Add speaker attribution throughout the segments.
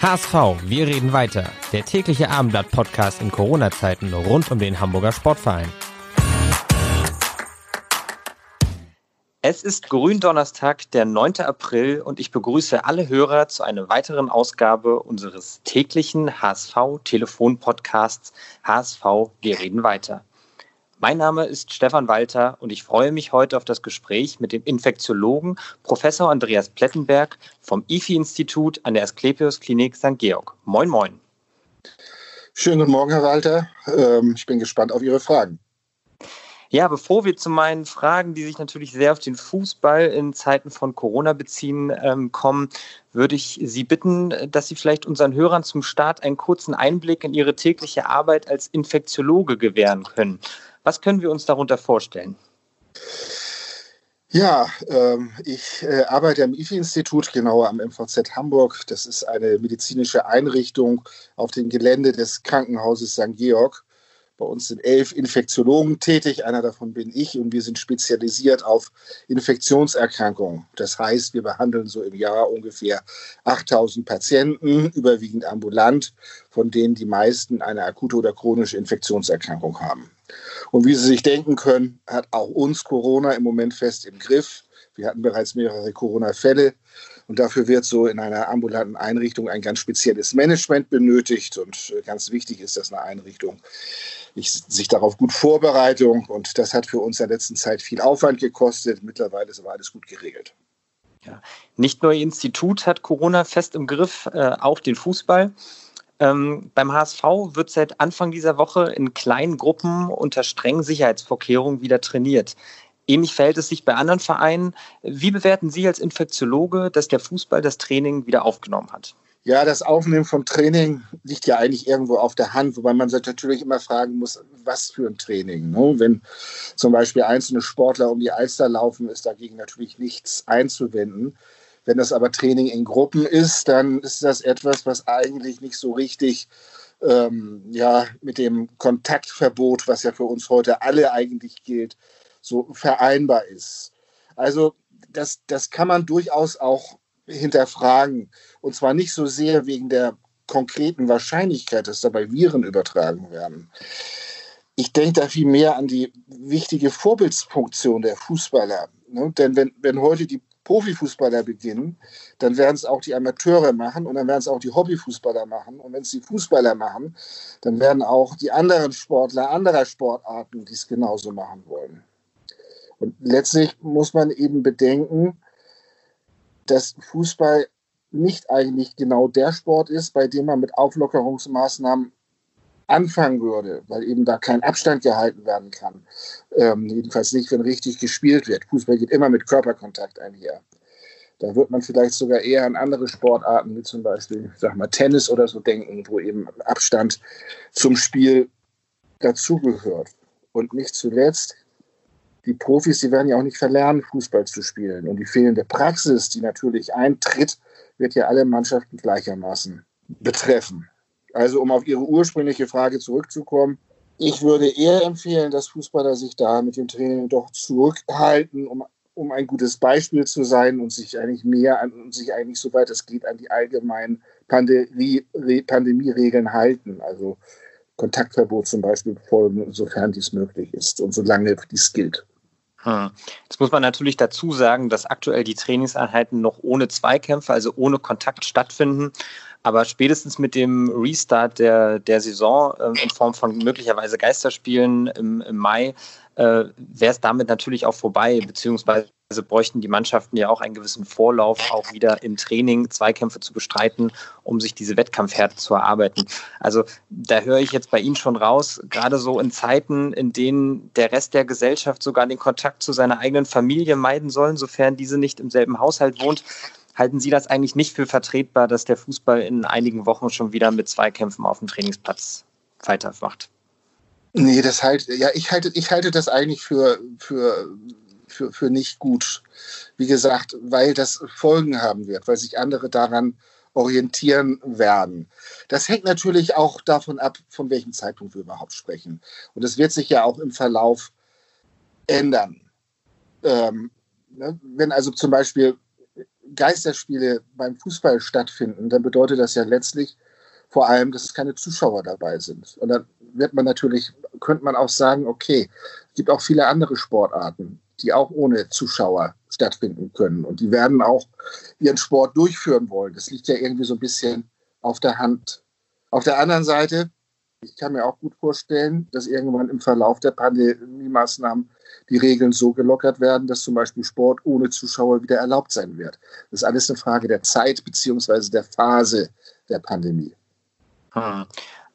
Speaker 1: HSV, wir reden weiter. Der tägliche Abendblatt-Podcast in Corona-Zeiten rund um den Hamburger Sportverein. Es ist Gründonnerstag, der 9. April und ich begrüße alle Hörer zu einer weiteren Ausgabe unseres täglichen HSV-Telefon-Podcasts HSV, wir reden weiter. Mein Name ist Stefan Walter und ich freue mich heute auf das Gespräch mit dem Infektiologen Professor Andreas Plettenberg vom IFI-Institut an der Asklepios Klinik St. Georg. Moin, moin.
Speaker 2: Schönen guten Morgen, Herr Walter. Ähm, ich bin gespannt auf Ihre Fragen.
Speaker 1: Ja, bevor wir zu meinen Fragen, die sich natürlich sehr auf den Fußball in Zeiten von Corona beziehen, ähm, kommen, würde ich Sie bitten, dass Sie vielleicht unseren Hörern zum Start einen kurzen Einblick in Ihre tägliche Arbeit als Infektiologe gewähren können. Was können wir uns darunter vorstellen?
Speaker 2: Ja, ähm, ich äh, arbeite am IFI-Institut, genauer am MVZ Hamburg. Das ist eine medizinische Einrichtung auf dem Gelände des Krankenhauses St. Georg. Bei uns sind elf Infektiologen tätig, einer davon bin ich und wir sind spezialisiert auf Infektionserkrankungen. Das heißt, wir behandeln so im Jahr ungefähr 8000 Patienten, überwiegend ambulant, von denen die meisten eine akute oder chronische Infektionserkrankung haben. Und wie Sie sich denken können, hat auch uns Corona im Moment fest im Griff. Wir hatten bereits mehrere Corona-Fälle. Und dafür wird so in einer ambulanten Einrichtung ein ganz spezielles Management benötigt. Und ganz wichtig ist, dass eine Einrichtung ich, sich darauf gut Vorbereitung und das hat für uns in der letzten Zeit viel Aufwand gekostet. Mittlerweile ist aber alles gut geregelt.
Speaker 1: Ja. Nicht nur Ihr Institut hat Corona fest im Griff, äh, auch den Fußball. Ähm, beim HSV wird seit Anfang dieser Woche in kleinen Gruppen unter strengen Sicherheitsvorkehrungen wieder trainiert. Ähnlich verhält es sich bei anderen Vereinen. Wie bewerten Sie als Infektiologe, dass der Fußball das Training wieder aufgenommen hat?
Speaker 2: Ja, das Aufnehmen vom Training liegt ja eigentlich irgendwo auf der Hand, wobei man sich natürlich immer fragen muss, was für ein Training. Ne? Wenn zum Beispiel einzelne Sportler um die Alster laufen, ist dagegen natürlich nichts einzuwenden. Wenn das aber Training in Gruppen ist, dann ist das etwas, was eigentlich nicht so richtig ähm, ja, mit dem Kontaktverbot, was ja für uns heute alle eigentlich gilt, so vereinbar ist. Also das, das kann man durchaus auch hinterfragen. Und zwar nicht so sehr wegen der konkreten Wahrscheinlichkeit, dass dabei Viren übertragen werden. Ich denke da viel mehr an die wichtige Vorbildsfunktion der Fußballer. Ne? Denn wenn, wenn heute die Profifußballer beginnen, dann werden es auch die Amateure machen und dann werden es auch die Hobbyfußballer machen. Und wenn es die Fußballer machen, dann werden auch die anderen Sportler anderer Sportarten dies genauso machen wollen. Und letztlich muss man eben bedenken, dass Fußball nicht eigentlich genau der Sport ist, bei dem man mit Auflockerungsmaßnahmen anfangen würde, weil eben da kein Abstand gehalten werden kann. Ähm, jedenfalls nicht, wenn richtig gespielt wird. Fußball geht immer mit Körperkontakt einher. Da wird man vielleicht sogar eher an andere Sportarten, wie zum Beispiel, sag mal, Tennis oder so denken, wo eben Abstand zum Spiel dazugehört. Und nicht zuletzt die Profis, die werden ja auch nicht verlernen, Fußball zu spielen. Und die fehlende Praxis, die natürlich eintritt, wird ja alle Mannschaften gleichermaßen betreffen. Also um auf Ihre ursprüngliche Frage zurückzukommen, ich würde eher empfehlen, dass Fußballer sich da mit dem Training doch zurückhalten, um, um ein gutes Beispiel zu sein und sich eigentlich mehr an und sich eigentlich, soweit es geht, an die allgemeinen Pandemie, Pandemieregeln halten. Also Kontaktverbot zum Beispiel folgen, sofern dies möglich ist und solange dies gilt.
Speaker 1: Hm. Jetzt muss man natürlich dazu sagen, dass aktuell die Trainingseinheiten noch ohne Zweikämpfe, also ohne Kontakt stattfinden. Aber spätestens mit dem Restart der, der Saison äh, in Form von möglicherweise Geisterspielen im, im Mai äh, wäre es damit natürlich auch vorbei, beziehungsweise bräuchten die Mannschaften ja auch einen gewissen Vorlauf, auch wieder im Training Zweikämpfe zu bestreiten, um sich diese Wettkampfhärte zu erarbeiten. Also da höre ich jetzt bei Ihnen schon raus, gerade so in Zeiten, in denen der Rest der Gesellschaft sogar den Kontakt zu seiner eigenen Familie meiden soll, sofern diese nicht im selben Haushalt wohnt, halten Sie das eigentlich nicht für vertretbar, dass der Fußball in einigen Wochen schon wieder mit Zweikämpfen auf dem Trainingsplatz weitermacht?
Speaker 2: Nee, das halt, ja, ich halte, ich halte das eigentlich für, für, für, für nicht gut. Wie gesagt, weil das Folgen haben wird, weil sich andere daran orientieren werden. Das hängt natürlich auch davon ab, von welchem Zeitpunkt wir überhaupt sprechen. Und es wird sich ja auch im Verlauf ändern. Ähm, ne? Wenn also zum Beispiel Geisterspiele beim Fußball stattfinden, dann bedeutet das ja letztlich vor allem, dass keine Zuschauer dabei sind. Und dann wird man natürlich, könnte man auch sagen, okay, es gibt auch viele andere Sportarten, die auch ohne Zuschauer stattfinden können. Und die werden auch ihren Sport durchführen wollen. Das liegt ja irgendwie so ein bisschen auf der Hand. Auf der anderen Seite, ich kann mir auch gut vorstellen, dass irgendwann im Verlauf der Pandemie-Maßnahmen die Regeln so gelockert werden, dass zum Beispiel Sport ohne Zuschauer wieder erlaubt sein wird. Das ist alles eine Frage der Zeit bzw. der Phase der Pandemie.
Speaker 1: Hm.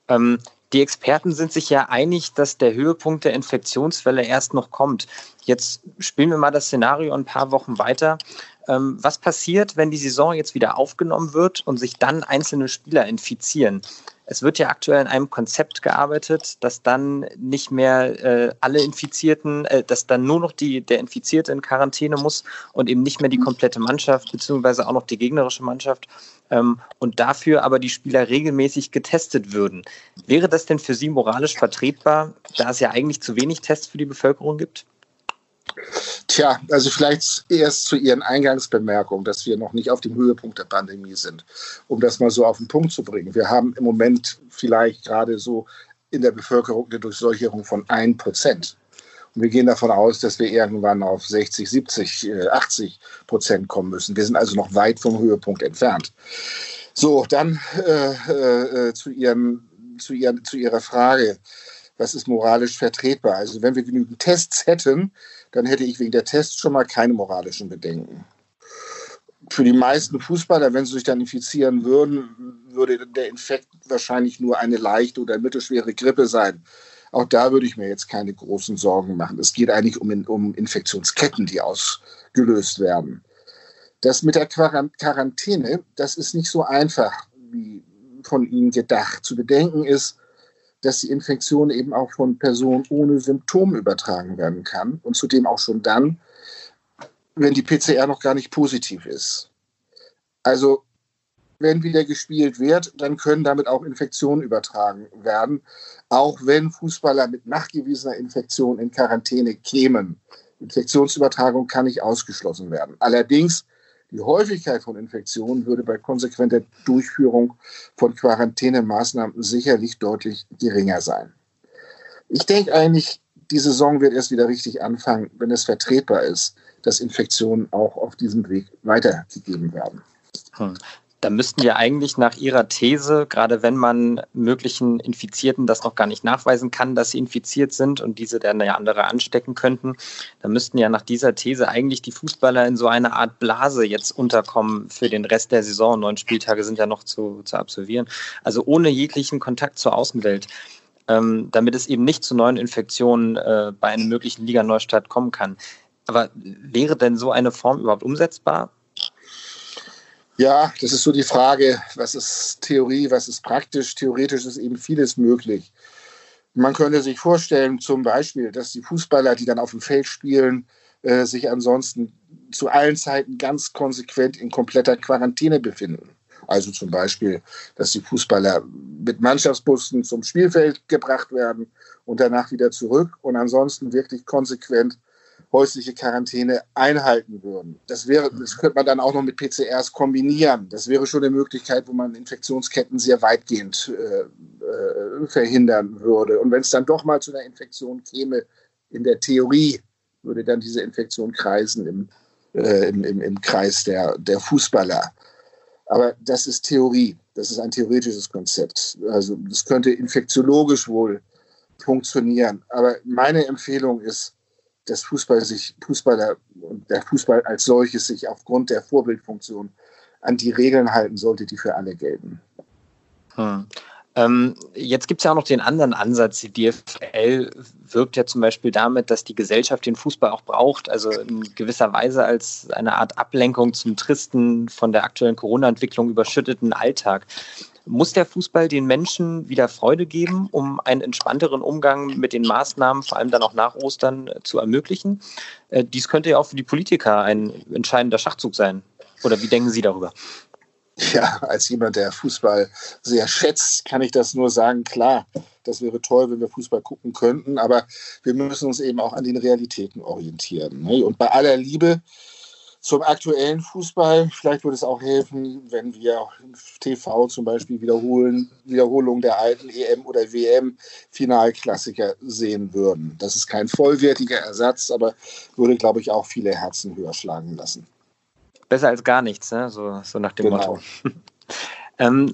Speaker 1: Ähm, die Experten sind sich ja einig, dass der Höhepunkt der Infektionswelle erst noch kommt. Jetzt spielen wir mal das Szenario ein paar Wochen weiter. Ähm, was passiert, wenn die Saison jetzt wieder aufgenommen wird und sich dann einzelne Spieler infizieren? Es wird ja aktuell in einem Konzept gearbeitet, dass dann nicht mehr äh, alle Infizierten, äh, dass dann nur noch die, der Infizierte in Quarantäne muss und eben nicht mehr die komplette Mannschaft, beziehungsweise auch noch die gegnerische Mannschaft ähm, und dafür aber die Spieler regelmäßig getestet würden. Wäre das denn für Sie moralisch vertretbar, da es ja eigentlich zu wenig Tests für die Bevölkerung gibt?
Speaker 2: Tja, also vielleicht erst zu Ihren Eingangsbemerkungen, dass wir noch nicht auf dem Höhepunkt der Pandemie sind, um das mal so auf den Punkt zu bringen. Wir haben im Moment vielleicht gerade so in der Bevölkerung eine Durchseuchung von 1 Prozent. Und wir gehen davon aus, dass wir irgendwann auf 60, 70, 80 Prozent kommen müssen. Wir sind also noch weit vom Höhepunkt entfernt. So, dann äh, äh, zu, ihrem, zu, ihren, zu Ihrer Frage, was ist moralisch vertretbar? Also wenn wir genügend Tests hätten, dann hätte ich wegen der Tests schon mal keine moralischen Bedenken. Für die meisten Fußballer, wenn sie sich dann infizieren würden, würde der Infekt wahrscheinlich nur eine leichte oder mittelschwere Grippe sein. Auch da würde ich mir jetzt keine großen Sorgen machen. Es geht eigentlich um, um Infektionsketten, die ausgelöst werden. Das mit der Quarantäne, das ist nicht so einfach wie von Ihnen gedacht. Zu bedenken ist, dass die Infektion eben auch von Personen ohne Symptome übertragen werden kann und zudem auch schon dann, wenn die PCR noch gar nicht positiv ist. Also wenn wieder gespielt wird, dann können damit auch Infektionen übertragen werden, auch wenn Fußballer mit nachgewiesener Infektion in Quarantäne kämen. Infektionsübertragung kann nicht ausgeschlossen werden. Allerdings die Häufigkeit von Infektionen würde bei konsequenter Durchführung von Quarantänemaßnahmen sicherlich deutlich geringer sein. Ich denke eigentlich, die Saison wird erst wieder richtig anfangen, wenn es vertretbar ist, dass Infektionen auch auf diesem Weg weitergegeben werden.
Speaker 1: Da müssten ja eigentlich nach Ihrer These, gerade wenn man möglichen Infizierten das noch gar nicht nachweisen kann, dass sie infiziert sind und diese dann ja andere anstecken könnten, da müssten ja nach dieser These eigentlich die Fußballer in so eine Art Blase jetzt unterkommen für den Rest der Saison. Neun Spieltage sind ja noch zu, zu absolvieren. Also ohne jeglichen Kontakt zur Außenwelt. Ähm, damit es eben nicht zu neuen Infektionen äh, bei einem möglichen Liga-Neustart kommen kann. Aber wäre denn so eine Form überhaupt umsetzbar?
Speaker 2: Ja, das ist so die Frage, was ist Theorie, was ist praktisch. Theoretisch ist eben vieles möglich. Man könnte sich vorstellen, zum Beispiel, dass die Fußballer, die dann auf dem Feld spielen, äh, sich ansonsten zu allen Zeiten ganz konsequent in kompletter Quarantäne befinden. Also zum Beispiel, dass die Fußballer mit Mannschaftsbussen zum Spielfeld gebracht werden und danach wieder zurück und ansonsten wirklich konsequent häusliche Quarantäne einhalten würden. Das wäre, das könnte man dann auch noch mit PCRs kombinieren. Das wäre schon eine Möglichkeit, wo man Infektionsketten sehr weitgehend äh, äh, verhindern würde. Und wenn es dann doch mal zu einer Infektion käme, in der Theorie würde dann diese Infektion kreisen im, äh, im, im, im Kreis der, der Fußballer. Aber das ist Theorie. Das ist ein theoretisches Konzept. Also das könnte infektiologisch wohl funktionieren. Aber meine Empfehlung ist, dass Fußball sich, Fußballer und der Fußball als solches sich aufgrund der Vorbildfunktion an die Regeln halten sollte, die für alle gelten.
Speaker 1: Hm. Ähm, jetzt gibt es ja auch noch den anderen Ansatz. Die DFL wirbt ja zum Beispiel damit, dass die Gesellschaft den Fußball auch braucht, also in gewisser Weise als eine Art Ablenkung zum tristen, von der aktuellen Corona-Entwicklung überschütteten Alltag. Muss der Fußball den Menschen wieder Freude geben, um einen entspannteren Umgang mit den Maßnahmen, vor allem dann auch nach Ostern, zu ermöglichen? Äh, dies könnte ja auch für die Politiker ein entscheidender Schachzug sein. Oder wie denken Sie darüber?
Speaker 2: Ja, als jemand, der Fußball sehr schätzt, kann ich das nur sagen. Klar, das wäre toll, wenn wir Fußball gucken könnten, aber wir müssen uns eben auch an den Realitäten orientieren. Ne? Und bei aller Liebe zum aktuellen Fußball, vielleicht würde es auch helfen, wenn wir im TV zum Beispiel wiederholen, Wiederholung der alten EM- oder WM-Finalklassiker sehen würden. Das ist kein vollwertiger Ersatz, aber würde, glaube ich, auch viele Herzen höher schlagen lassen
Speaker 1: besser als gar nichts, ne? so, so nach dem genau. Motto. ähm,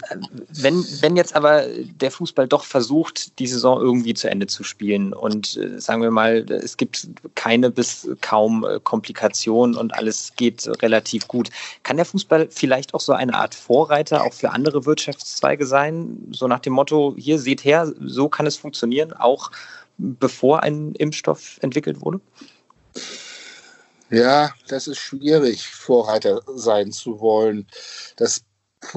Speaker 1: wenn, wenn jetzt aber der Fußball doch versucht, die Saison irgendwie zu Ende zu spielen und äh, sagen wir mal, es gibt keine bis kaum äh, Komplikationen und alles geht relativ gut, kann der Fußball vielleicht auch so eine Art Vorreiter auch für andere Wirtschaftszweige sein? So nach dem Motto, hier seht her, so kann es funktionieren, auch bevor ein Impfstoff entwickelt wurde?
Speaker 2: Ja, das ist schwierig, Vorreiter sein zu wollen. Das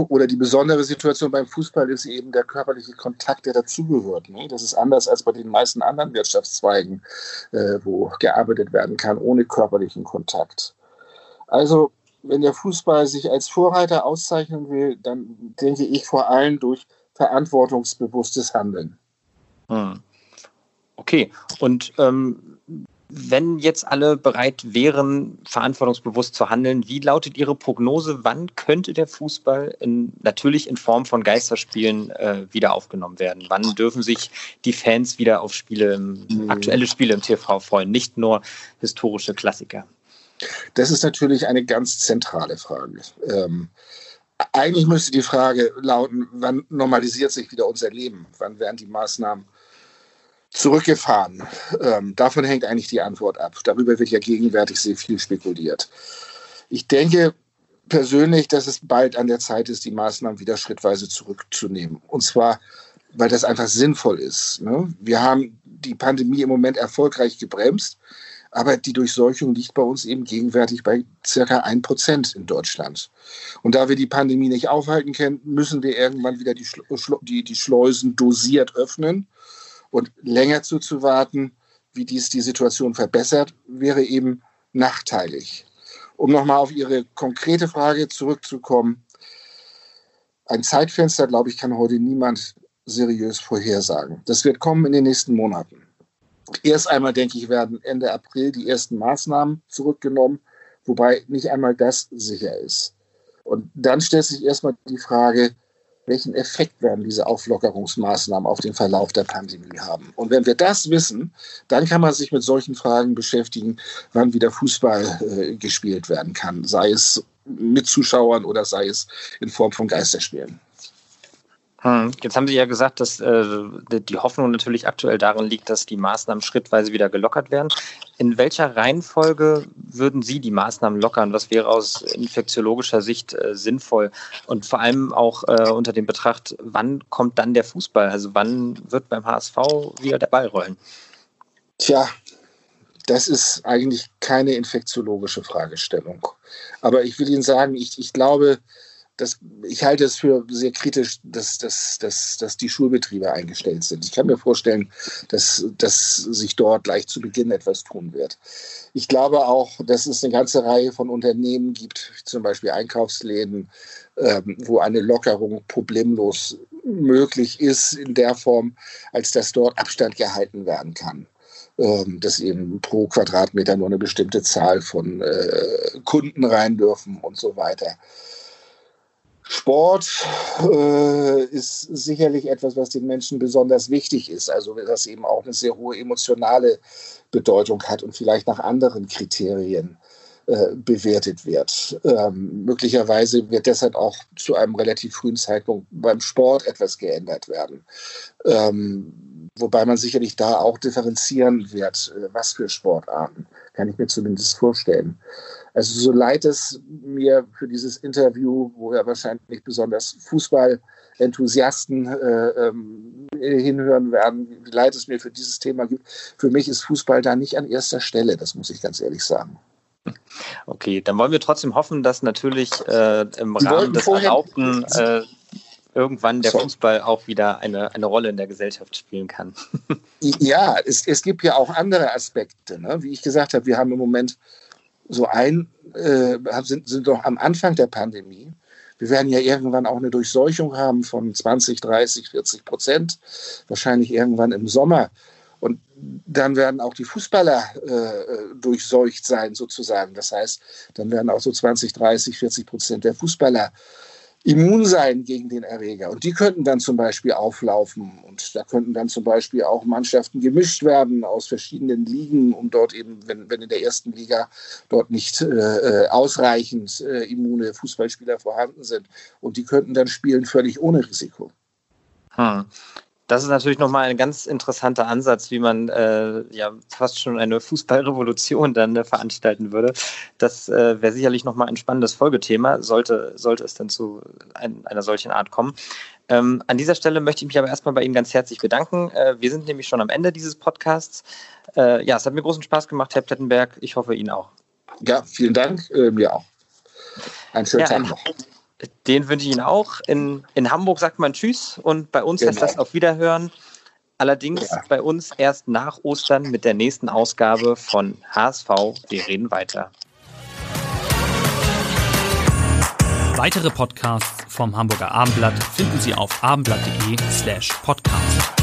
Speaker 2: oder die besondere Situation beim Fußball ist eben der körperliche Kontakt, der dazugehört. Ne? Das ist anders als bei den meisten anderen Wirtschaftszweigen, äh, wo gearbeitet werden kann ohne körperlichen Kontakt. Also, wenn der Fußball sich als Vorreiter auszeichnen will, dann denke ich vor allem durch verantwortungsbewusstes Handeln.
Speaker 1: Hm. Okay, und ähm, wenn jetzt alle bereit wären, verantwortungsbewusst zu handeln, wie lautet Ihre Prognose? Wann könnte der Fußball in, natürlich in Form von Geisterspielen äh, wieder aufgenommen werden? Wann dürfen sich die Fans wieder auf Spiele, mhm. aktuelle Spiele im TV freuen, nicht nur historische Klassiker?
Speaker 2: Das ist natürlich eine ganz zentrale Frage. Ähm, eigentlich müsste die Frage lauten, wann normalisiert sich wieder unser Leben? Wann werden die Maßnahmen zurückgefahren? Ähm, davon hängt eigentlich die Antwort ab. Darüber wird ja gegenwärtig sehr viel spekuliert. Ich denke persönlich, dass es bald an der Zeit ist, die Maßnahmen wieder schrittweise zurückzunehmen. Und zwar, weil das einfach sinnvoll ist. Ne? Wir haben die Pandemie im Moment erfolgreich gebremst, aber die Durchseuchung liegt bei uns eben gegenwärtig bei circa ein Prozent in Deutschland. Und da wir die Pandemie nicht aufhalten können, müssen wir irgendwann wieder die, die, die Schleusen dosiert öffnen und länger zuzuwarten, wie dies die Situation verbessert, wäre eben nachteilig. Um nochmal auf Ihre konkrete Frage zurückzukommen. Ein Zeitfenster, glaube ich, kann heute niemand seriös vorhersagen. Das wird kommen in den nächsten Monaten. Erst einmal, denke ich, werden Ende April die ersten Maßnahmen zurückgenommen, wobei nicht einmal das sicher ist. Und dann stellt sich erstmal die Frage, welchen Effekt werden diese Auflockerungsmaßnahmen auf den Verlauf der Pandemie haben. Und wenn wir das wissen, dann kann man sich mit solchen Fragen beschäftigen, wann wieder Fußball äh, gespielt werden kann, sei es mit Zuschauern oder sei es in Form von Geisterspielen.
Speaker 1: Hm. Jetzt haben Sie ja gesagt, dass äh, die Hoffnung natürlich aktuell darin liegt, dass die Maßnahmen schrittweise wieder gelockert werden. In welcher Reihenfolge würden Sie die Maßnahmen lockern? Was wäre aus infektiologischer Sicht äh, sinnvoll? Und vor allem auch äh, unter dem Betracht, wann kommt dann der Fußball? Also wann wird beim HSV wieder der Ball rollen?
Speaker 2: Tja, das ist eigentlich keine infektiologische Fragestellung. Aber ich will Ihnen sagen, ich, ich glaube, das, ich halte es für sehr kritisch, dass, dass, dass, dass die Schulbetriebe eingestellt sind. Ich kann mir vorstellen, dass, dass sich dort gleich zu Beginn etwas tun wird. Ich glaube auch, dass es eine ganze Reihe von Unternehmen gibt, zum Beispiel Einkaufsläden, ähm, wo eine Lockerung problemlos möglich ist in der Form, als dass dort Abstand gehalten werden kann ähm, dass eben pro Quadratmeter nur eine bestimmte Zahl von äh, Kunden rein dürfen und so weiter. Sport äh, ist sicherlich etwas, was den Menschen besonders wichtig ist. Also das eben auch eine sehr hohe emotionale Bedeutung hat und vielleicht nach anderen Kriterien äh, bewertet wird. Ähm, möglicherweise wird deshalb auch zu einem relativ frühen Zeitpunkt beim Sport etwas geändert werden. Ähm, wobei man sicherlich da auch differenzieren wird, äh, was für Sportarten, kann ich mir zumindest vorstellen. Also so leid es mir für dieses Interview, wo ja wahrscheinlich besonders Fußballenthusiasten äh, ähm, hinhören werden, wie leid es mir für dieses Thema gibt. Für mich ist Fußball da nicht an erster Stelle, das muss ich ganz ehrlich sagen.
Speaker 1: Okay, dann wollen wir trotzdem hoffen, dass natürlich äh, im Sie Rahmen des Erlaubten äh, irgendwann der so. Fußball auch wieder eine, eine Rolle in der Gesellschaft spielen kann.
Speaker 2: ja, es, es gibt ja auch andere Aspekte. Ne? Wie ich gesagt habe, wir haben im Moment so ein, äh, sind, sind doch am Anfang der Pandemie. Wir werden ja irgendwann auch eine Durchseuchung haben von 20, 30, 40 Prozent, wahrscheinlich irgendwann im Sommer. Und dann werden auch die Fußballer äh, durchseucht sein, sozusagen. Das heißt, dann werden auch so 20, 30, 40 Prozent der Fußballer immun sein gegen den Erreger. Und die könnten dann zum Beispiel auflaufen. Und da könnten dann zum Beispiel auch Mannschaften gemischt werden aus verschiedenen Ligen, um dort eben, wenn, wenn in der ersten Liga dort nicht äh, äh ausreichend äh, immune Fußballspieler vorhanden sind. Und die könnten dann spielen völlig ohne Risiko.
Speaker 1: Hm. Das ist natürlich nochmal ein ganz interessanter Ansatz, wie man äh, ja fast schon eine Fußballrevolution dann äh, veranstalten würde. Das äh, wäre sicherlich nochmal ein spannendes Folgethema, sollte, sollte es dann zu ein, einer solchen Art kommen. Ähm, an dieser Stelle möchte ich mich aber erstmal bei Ihnen ganz herzlich bedanken. Äh, wir sind nämlich schon am Ende dieses Podcasts. Äh, ja, es hat mir großen Spaß gemacht, Herr Plettenberg. Ich hoffe Ihnen auch.
Speaker 2: Ja, vielen Dank. Äh, mir auch.
Speaker 1: Einen schönen ja, Tag noch. Den wünsche ich Ihnen auch. In, in Hamburg sagt man Tschüss und bei uns genau. heißt das auf Wiederhören. Allerdings ja. bei uns erst nach Ostern mit der nächsten Ausgabe von HSV. Wir reden weiter.
Speaker 3: Weitere Podcasts vom Hamburger Abendblatt finden Sie auf abendblatt.de slash podcast.